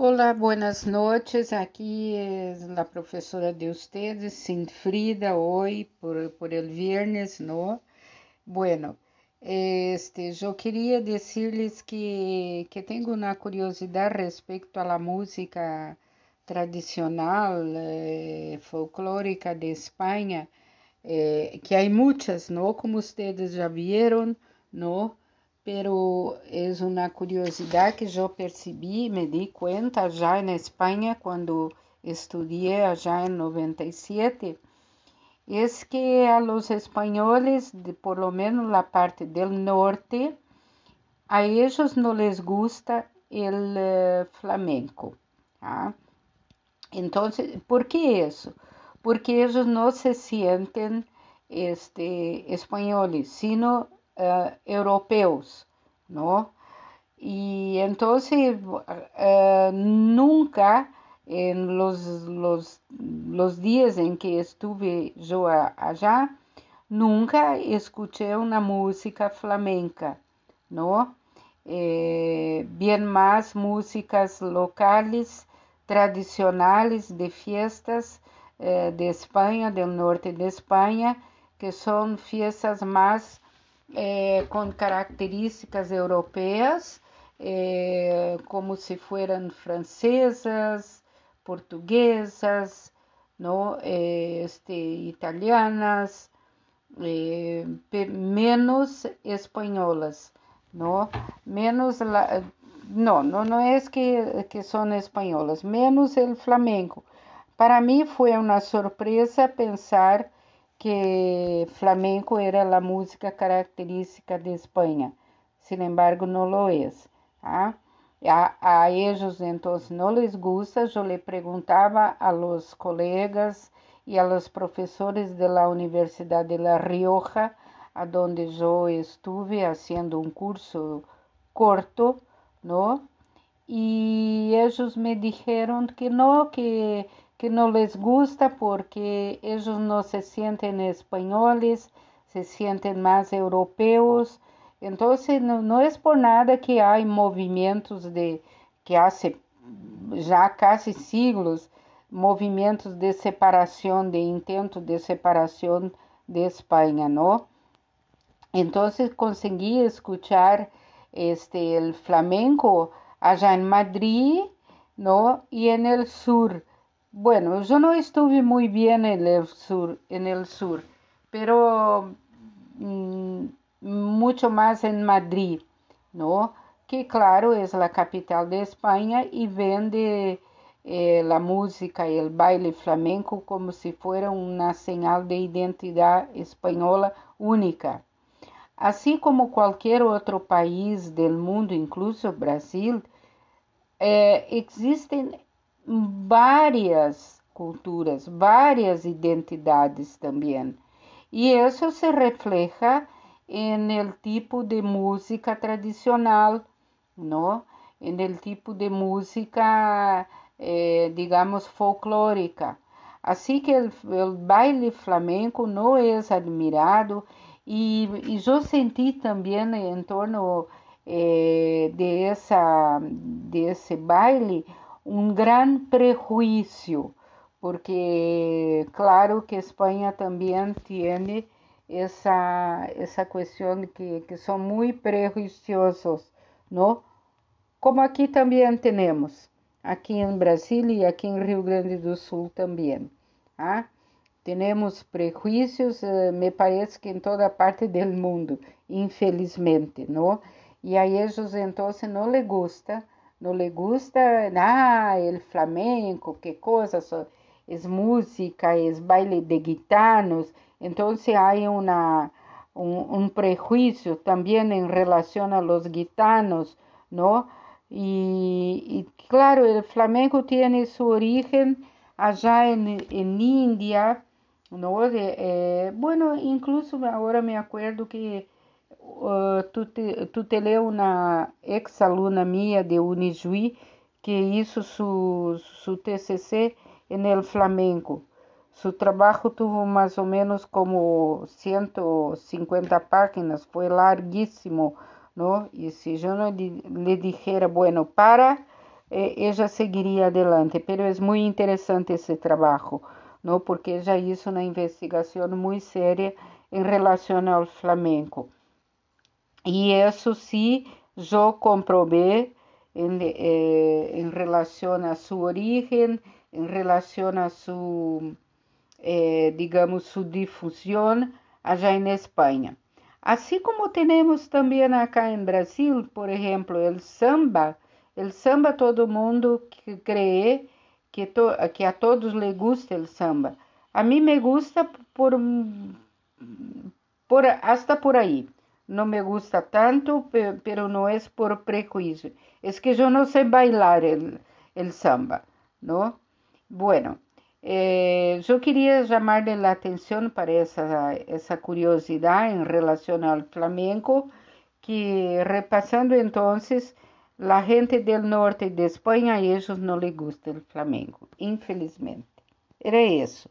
Hola, buenas noches. Aquí es la profesora de ustedes, Sinfrida, hoy por, por el viernes, ¿no? Bueno, este, yo quería decirles que, que tengo una curiosidad respecto a la música tradicional, eh, folclórica de España, eh, que hay muchas, ¿no? Como ustedes ya vieron, ¿no? Pero es una curiosidad que yo percibí, me di cuenta ya en España cuando estudié allá en 97, es que a los españoles, de por lo menos la parte del norte, a ellos no les gusta el uh, flamenco. ¿ah? Entonces, ¿por qué eso? Porque ellos no se sienten este, españoles, sino uh, europeus, ¿no? Y entonces uh, nunca en los, los, los, que estuve yo allá, nunca escuché una música flamenca, ¿no? Eh, bien músicas locales, tradicionales de fiestas eh, de España, del norte de España, que son fiestas más eh, con características europeas, eh, como si fueran francesas, portuguesas, ¿no? Eh, este, italianas, menos españolas, ¿no? Menos no, no, no es que, que son españolas, menos el flamenco. Para mí fue una sorpresa pensar que flamenco era a música característica de Espanha. Sin embargo, não lo es. ¿ah? A, a ellos entonces no les gusta. Yo le preguntaba a los colegas y a los profesores de la Universidad de La Rioja, a donde yo estuve haciendo un curso corto, ¿no? Y ellos me dijeron que no, que que no les gusta porque ellos no se sienten españoles, se sienten más europeos. Entonces no, no es por nada que hay movimientos de que hace já casi siglos movimentos de separação, de intento de separação de Espanha, ¿no? Entonces consegui escuchar este el flamenco allá en Madrid, ¿no? Y en el sur. Bueno, yo no estuve muy bien en el sur, en el sur pero mmm, mucho más en Madrid, ¿no? Que claro es la capital de España y vende eh, la música y el baile flamenco como si fuera una señal de identidad española única. Así como cualquier otro país del mundo, incluso Brasil, eh, existen várias culturas, várias identidades também. E isso se refleja en el tipo de música tradicional, ¿no? El tipo de música, eh, digamos, folclórica. Así que el, baile flamenco no es admirado y yo sentí también en torno eh, de, esa, de baile um grande prejuízo, porque claro que Espanha também tem essa, essa questão que, que são muito prejuiciosos, não? Como aqui também temos, aqui em Brasília e aqui em Rio Grande do Sul também. Ah? Temos prejuízos, eh, me parece que em toda parte do mundo, infelizmente, não? E a eles então não lhe gusta no le gusta, ah, el flamenco, qué cosas, es música, es baile de gitanos, entonces hay una, un, prejuicio también en relación a los gitanos, ¿no? Y, claro, el flamenco tiene su origen allá en, en India, ¿no? Eh, bueno, incluso ahora me acuerdo que uh, tutelei uma ex-aluna minha de Unijuí que hizo su, su TCC en el flamenco. Su trabajo tuvo más o menos como 150 páginas, fue larguísimo, ¿no? Y si yo no le dijera, bueno, para, eh, ella seguiria adelante, pero é muito interessante esse trabalho, não? Porque ella hizo uma investigação muito séria em relação ao flamenco. E isso sim, eu comprovei em, eh, relação a sua origem, em relação a sua, eh, digamos, sua difusão allá em Espanha. Assim como temos também acá em Brasil, por exemplo, o samba, o samba todo mundo cree que, to, que a todos le gusta o samba. A mim me gusta por, por hasta por aí. Não me gusta tanto, pero não é por prejuízo. É que eu não sei bailar o samba, não? Bueno, eh, eu queria chamar a atenção para essa, essa curiosidade em relação ao flamenco, que repassando então, a gente do norte de Espanha, a eles não lhe gusta o flamenco, infelizmente. Era isso.